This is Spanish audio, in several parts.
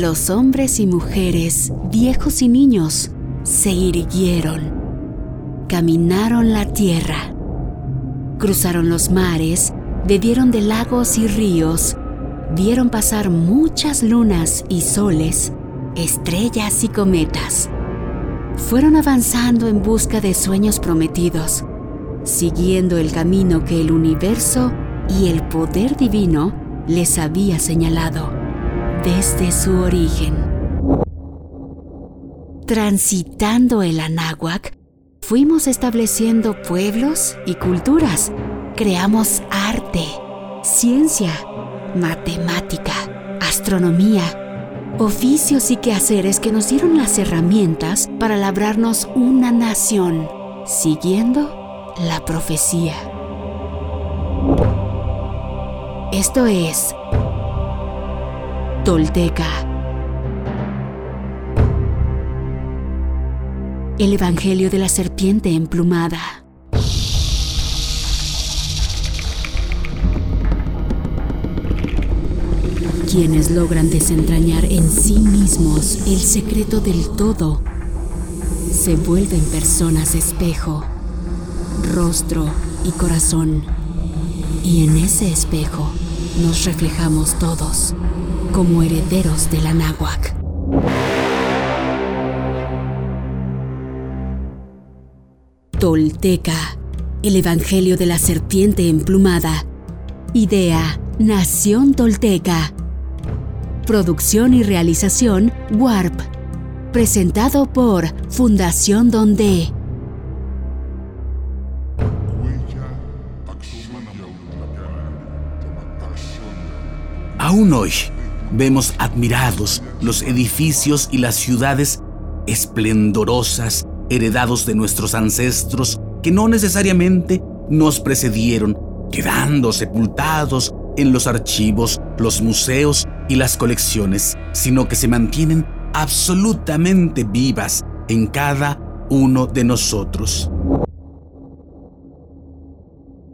Los hombres y mujeres, viejos y niños, se irguieron. Caminaron la tierra. Cruzaron los mares, bebieron de lagos y ríos, vieron pasar muchas lunas y soles, estrellas y cometas. Fueron avanzando en busca de sueños prometidos, siguiendo el camino que el universo y el poder divino les había señalado desde su origen. Transitando el Anáhuac, fuimos estableciendo pueblos y culturas. Creamos arte, ciencia, matemática, astronomía, oficios y quehaceres que nos dieron las herramientas para labrarnos una nación, siguiendo la profecía. Esto es Tolteca. El Evangelio de la Serpiente Emplumada. Quienes logran desentrañar en sí mismos el secreto del todo, se vuelven personas espejo, rostro y corazón. Y en ese espejo nos reflejamos todos como herederos de la náhuac. Tolteca, el Evangelio de la Serpiente Emplumada. Idea, Nación Tolteca. Producción y realización, Warp. Presentado por Fundación Donde. Aún hoy, vemos admirados los edificios y las ciudades esplendorosas heredados de nuestros ancestros que no necesariamente nos precedieron, quedando sepultados en los archivos, los museos y las colecciones, sino que se mantienen absolutamente vivas en cada uno de nosotros.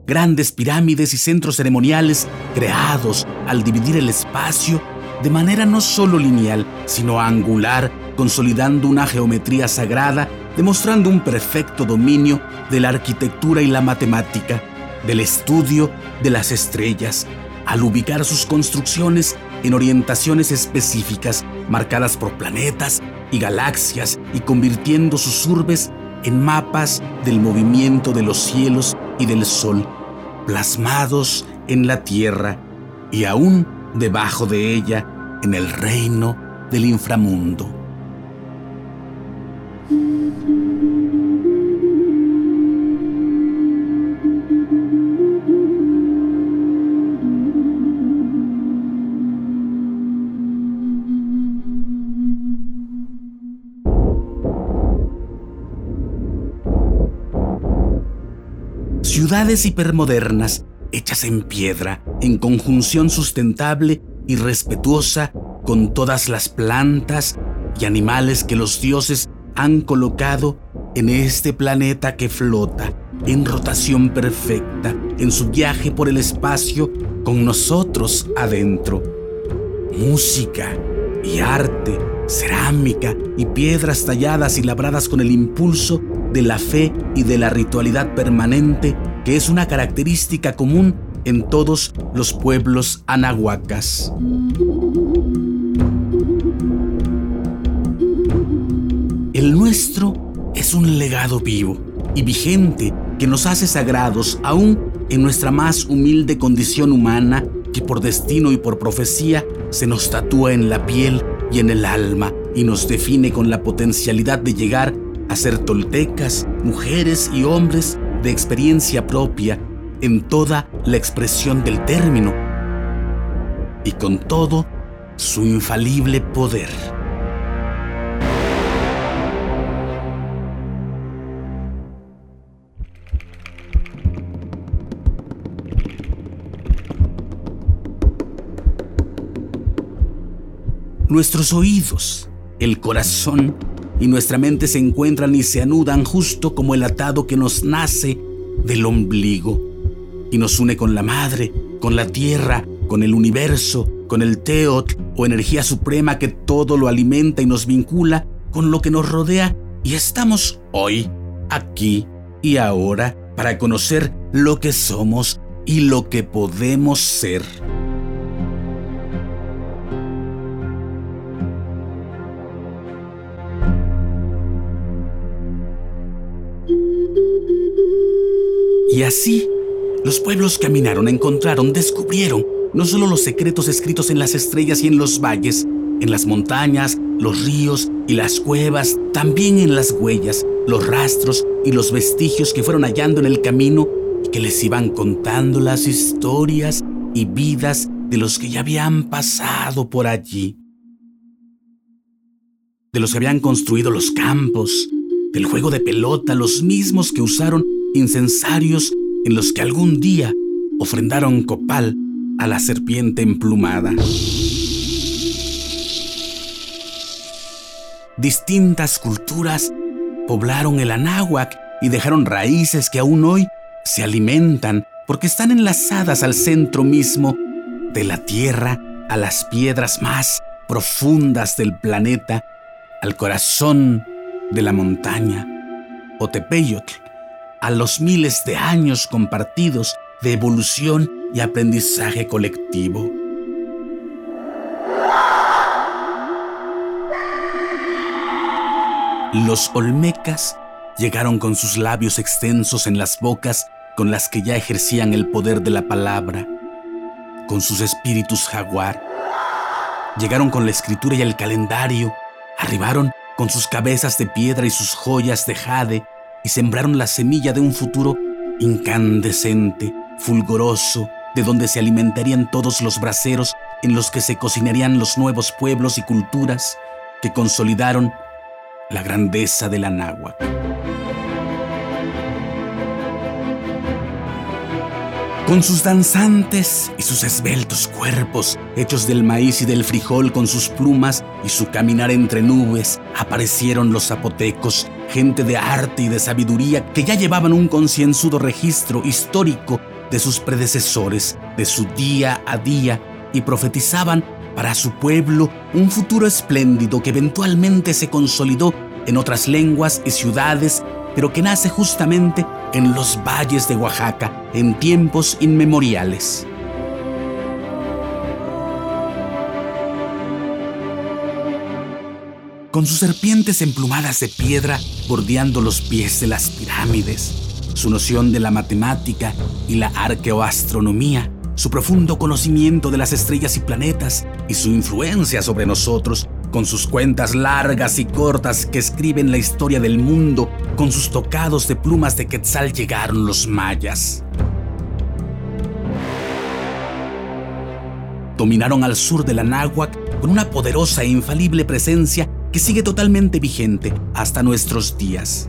Grandes pirámides y centros ceremoniales creados al dividir el espacio de manera no solo lineal, sino angular, consolidando una geometría sagrada, demostrando un perfecto dominio de la arquitectura y la matemática, del estudio de las estrellas, al ubicar sus construcciones en orientaciones específicas marcadas por planetas y galaxias y convirtiendo sus urbes en mapas del movimiento de los cielos y del sol, plasmados en la Tierra y aún debajo de ella en el reino del inframundo. Ciudades hipermodernas hechas en piedra, en conjunción sustentable y respetuosa con todas las plantas y animales que los dioses han colocado en este planeta que flota en rotación perfecta en su viaje por el espacio con nosotros adentro. Música y arte, cerámica y piedras talladas y labradas con el impulso de la fe y de la ritualidad permanente que es una característica común en todos los pueblos anahuacas. El nuestro es un legado vivo y vigente que nos hace sagrados aún en nuestra más humilde condición humana que por destino y por profecía se nos tatúa en la piel y en el alma y nos define con la potencialidad de llegar a ser toltecas, mujeres y hombres de experiencia propia en toda la expresión del término y con todo su infalible poder. Nuestros oídos, el corazón y nuestra mente se encuentran y se anudan justo como el atado que nos nace del ombligo y nos une con la madre, con la tierra, con el universo, con el Teot o energía suprema que todo lo alimenta y nos vincula con lo que nos rodea y estamos hoy, aquí y ahora para conocer lo que somos y lo que podemos ser. Y así, los pueblos caminaron, encontraron, descubrieron no solo los secretos escritos en las estrellas y en los valles, en las montañas, los ríos y las cuevas, también en las huellas, los rastros y los vestigios que fueron hallando en el camino y que les iban contando las historias y vidas de los que ya habían pasado por allí. De los que habían construido los campos, del juego de pelota, los mismos que usaron incensarios en los que algún día ofrendaron copal a la serpiente emplumada. Distintas culturas poblaron el Anáhuac y dejaron raíces que aún hoy se alimentan porque están enlazadas al centro mismo de la Tierra, a las piedras más profundas del planeta, al corazón de la montaña, Otepeyotl, a los miles de años compartidos de evolución y aprendizaje colectivo. Los olmecas llegaron con sus labios extensos en las bocas con las que ya ejercían el poder de la palabra, con sus espíritus jaguar. Llegaron con la escritura y el calendario, arribaron con sus cabezas de piedra y sus joyas de jade y sembraron la semilla de un futuro incandescente, fulgoroso, de donde se alimentarían todos los braseros en los que se cocinarían los nuevos pueblos y culturas que consolidaron la grandeza de la náhuatl. Con sus danzantes y sus esbeltos cuerpos, hechos del maíz y del frijol con sus plumas y su caminar entre nubes, aparecieron los zapotecos, gente de arte y de sabiduría que ya llevaban un concienzudo registro histórico de sus predecesores, de su día a día, y profetizaban para su pueblo un futuro espléndido que eventualmente se consolidó en otras lenguas y ciudades, pero que nace justamente en los valles de Oaxaca en tiempos inmemoriales. Con sus serpientes emplumadas de piedra bordeando los pies de las pirámides, su noción de la matemática y la arqueoastronomía, su profundo conocimiento de las estrellas y planetas y su influencia sobre nosotros, con sus cuentas largas y cortas que escriben la historia del mundo, con sus tocados de plumas de quetzal llegaron los mayas. Dominaron al sur de la náhuac con una poderosa e infalible presencia que sigue totalmente vigente hasta nuestros días.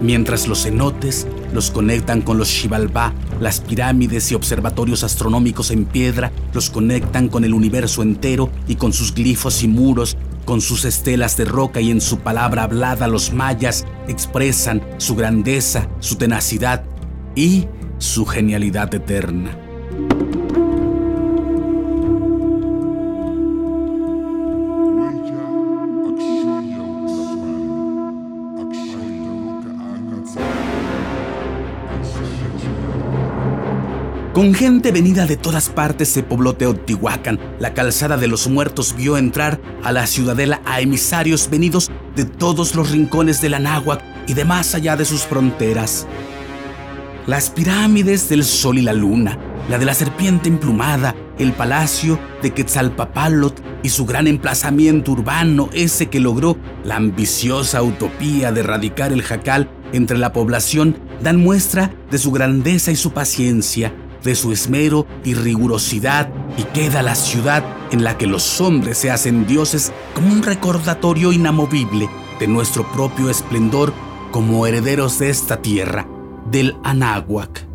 mientras los cenotes los conectan con los Xibalbá, las pirámides y observatorios astronómicos en piedra los conectan con el universo entero y con sus glifos y muros, con sus estelas de roca y en su palabra hablada los mayas expresan su grandeza, su tenacidad y su genialidad eterna. Con gente venida de todas partes se pobló Teotihuacán. La calzada de los muertos vio entrar a la ciudadela a emisarios venidos de todos los rincones de la náhuac y de más allá de sus fronteras. Las pirámides del sol y la luna, la de la serpiente emplumada, el palacio de Quetzalpapalot y su gran emplazamiento urbano, ese que logró la ambiciosa utopía de erradicar el jacal entre la población, dan muestra de su grandeza y su paciencia de su esmero y rigurosidad y queda la ciudad en la que los hombres se hacen dioses como un recordatorio inamovible de nuestro propio esplendor como herederos de esta tierra, del Anáhuac.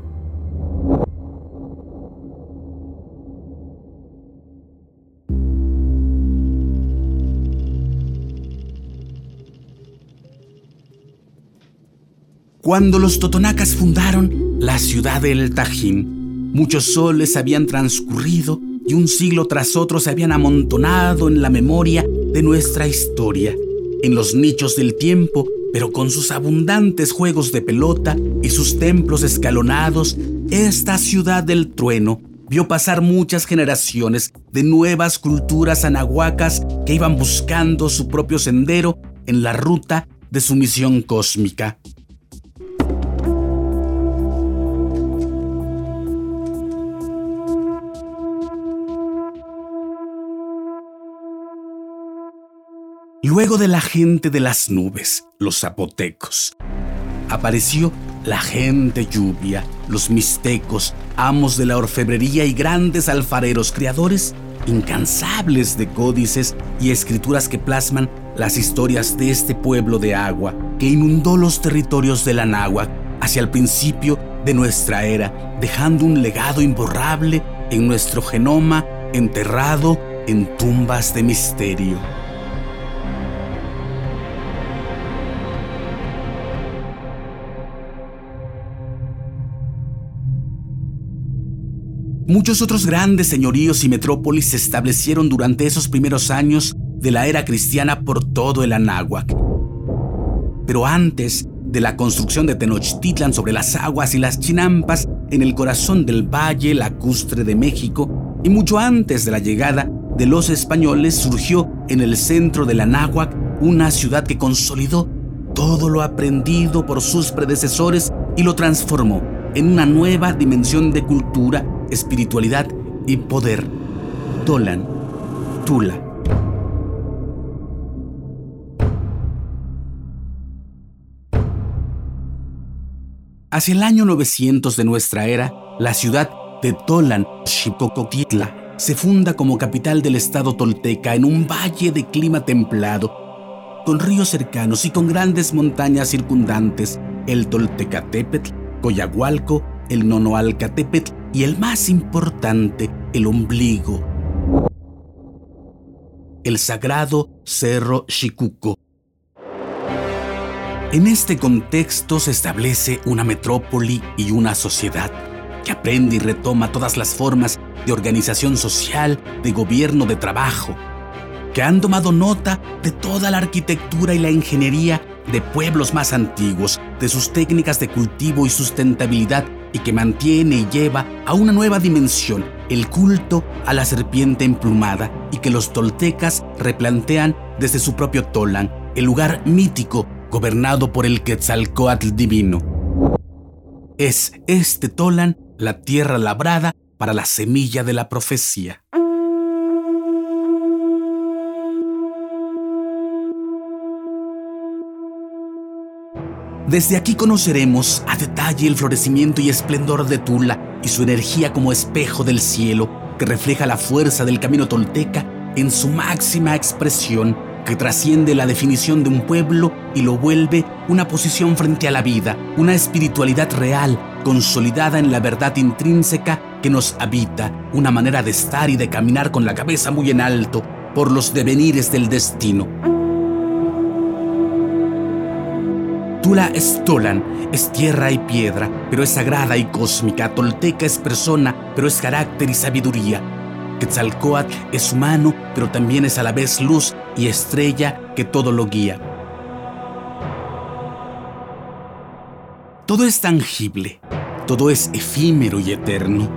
Cuando los totonacas fundaron la ciudad del Tajín, Muchos soles habían transcurrido y un siglo tras otro se habían amontonado en la memoria de nuestra historia, en los nichos del tiempo, pero con sus abundantes juegos de pelota y sus templos escalonados, esta ciudad del trueno vio pasar muchas generaciones de nuevas culturas anahuacas que iban buscando su propio sendero en la ruta de su misión cósmica. Luego de la gente de las nubes, los zapotecos, apareció la gente lluvia, los mixtecos, amos de la orfebrería y grandes alfareros, creadores incansables de códices y escrituras que plasman las historias de este pueblo de agua que inundó los territorios de la náhuatl hacia el principio de nuestra era, dejando un legado imborrable en nuestro genoma enterrado en tumbas de misterio. Muchos otros grandes señoríos y metrópolis se establecieron durante esos primeros años de la era cristiana por todo el Anáhuac. Pero antes de la construcción de Tenochtitlan sobre las aguas y las chinampas en el corazón del valle lacustre de México, y mucho antes de la llegada de los españoles, surgió en el centro del Anáhuac una ciudad que consolidó todo lo aprendido por sus predecesores y lo transformó en una nueva dimensión de cultura espiritualidad y poder. Tolan, Tula. Hacia el año 900 de nuestra era, la ciudad de Tolan, Xipocotitla, se funda como capital del estado tolteca en un valle de clima templado, con ríos cercanos y con grandes montañas circundantes, el Toltecatépetl, Coyahualco, el Nonoalcatépetl y el más importante, el ombligo, el sagrado Cerro Chicuco. En este contexto se establece una metrópoli y una sociedad que aprende y retoma todas las formas de organización social, de gobierno, de trabajo, que han tomado nota de toda la arquitectura y la ingeniería de pueblos más antiguos, de sus técnicas de cultivo y sustentabilidad y que mantiene y lleva a una nueva dimensión el culto a la serpiente emplumada y que los toltecas replantean desde su propio Tolan, el lugar mítico gobernado por el Quetzalcoatl divino. Es este Tolan la tierra labrada para la semilla de la profecía. Desde aquí conoceremos a detalle el florecimiento y esplendor de Tula y su energía como espejo del cielo que refleja la fuerza del camino tolteca en su máxima expresión que trasciende la definición de un pueblo y lo vuelve una posición frente a la vida, una espiritualidad real, consolidada en la verdad intrínseca que nos habita, una manera de estar y de caminar con la cabeza muy en alto por los devenires del destino. Tula es Tolan, es tierra y piedra, pero es sagrada y cósmica. Tolteca es persona, pero es carácter y sabiduría. Quetzalcoatl es humano, pero también es a la vez luz y estrella que todo lo guía. Todo es tangible, todo es efímero y eterno.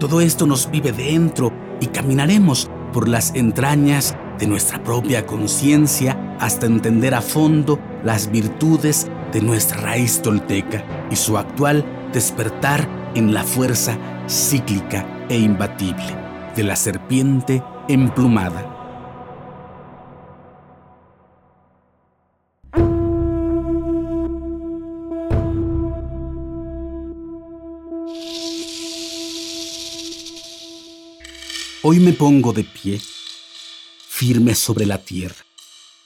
Todo esto nos vive dentro y caminaremos por las entrañas de nuestra propia conciencia hasta entender a fondo las virtudes de nuestra raíz tolteca y su actual despertar en la fuerza cíclica e imbatible de la serpiente emplumada. Hoy me pongo de pie, firme sobre la tierra.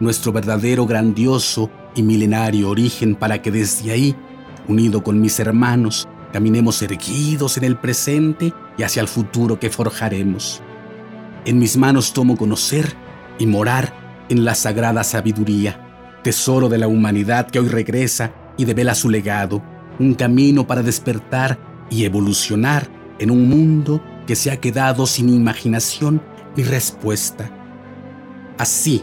nuestro verdadero grandioso y milenario origen para que desde ahí, unido con mis hermanos, caminemos erguidos en el presente y hacia el futuro que forjaremos. En mis manos tomo conocer y morar en la sagrada sabiduría, tesoro de la humanidad que hoy regresa y devela su legado, un camino para despertar y evolucionar en un mundo que se ha quedado sin imaginación ni respuesta. Así,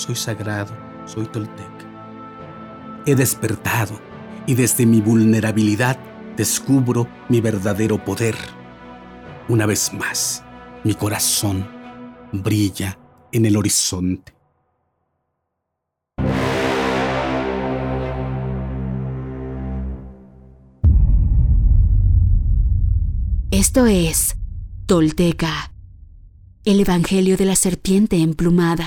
soy sagrado, soy tolteca. He despertado y desde mi vulnerabilidad descubro mi verdadero poder. Una vez más, mi corazón brilla en el horizonte. Esto es Tolteca, el Evangelio de la Serpiente Emplumada.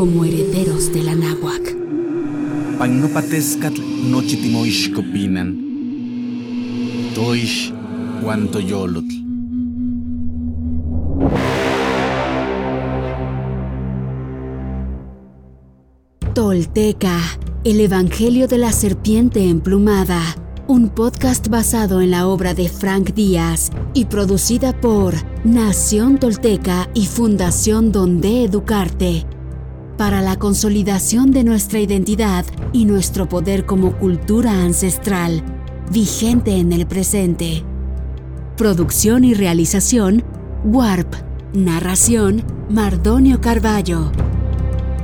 como herederos de la náhuac. Pagnopatescatl nochitimoixcopinan. Toish guantoyolotl. Tolteca, el Evangelio de la Serpiente Emplumada un podcast basado en la obra de Frank Díaz y producida por Nación Tolteca y Fundación Donde Educarte, para la consolidación de nuestra identidad y nuestro poder como cultura ancestral, vigente en el presente. Producción y realización, Warp. Narración, Mardonio Carballo.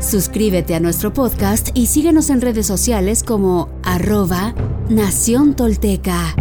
Suscríbete a nuestro podcast y síguenos en redes sociales como arroba Nación Tolteca.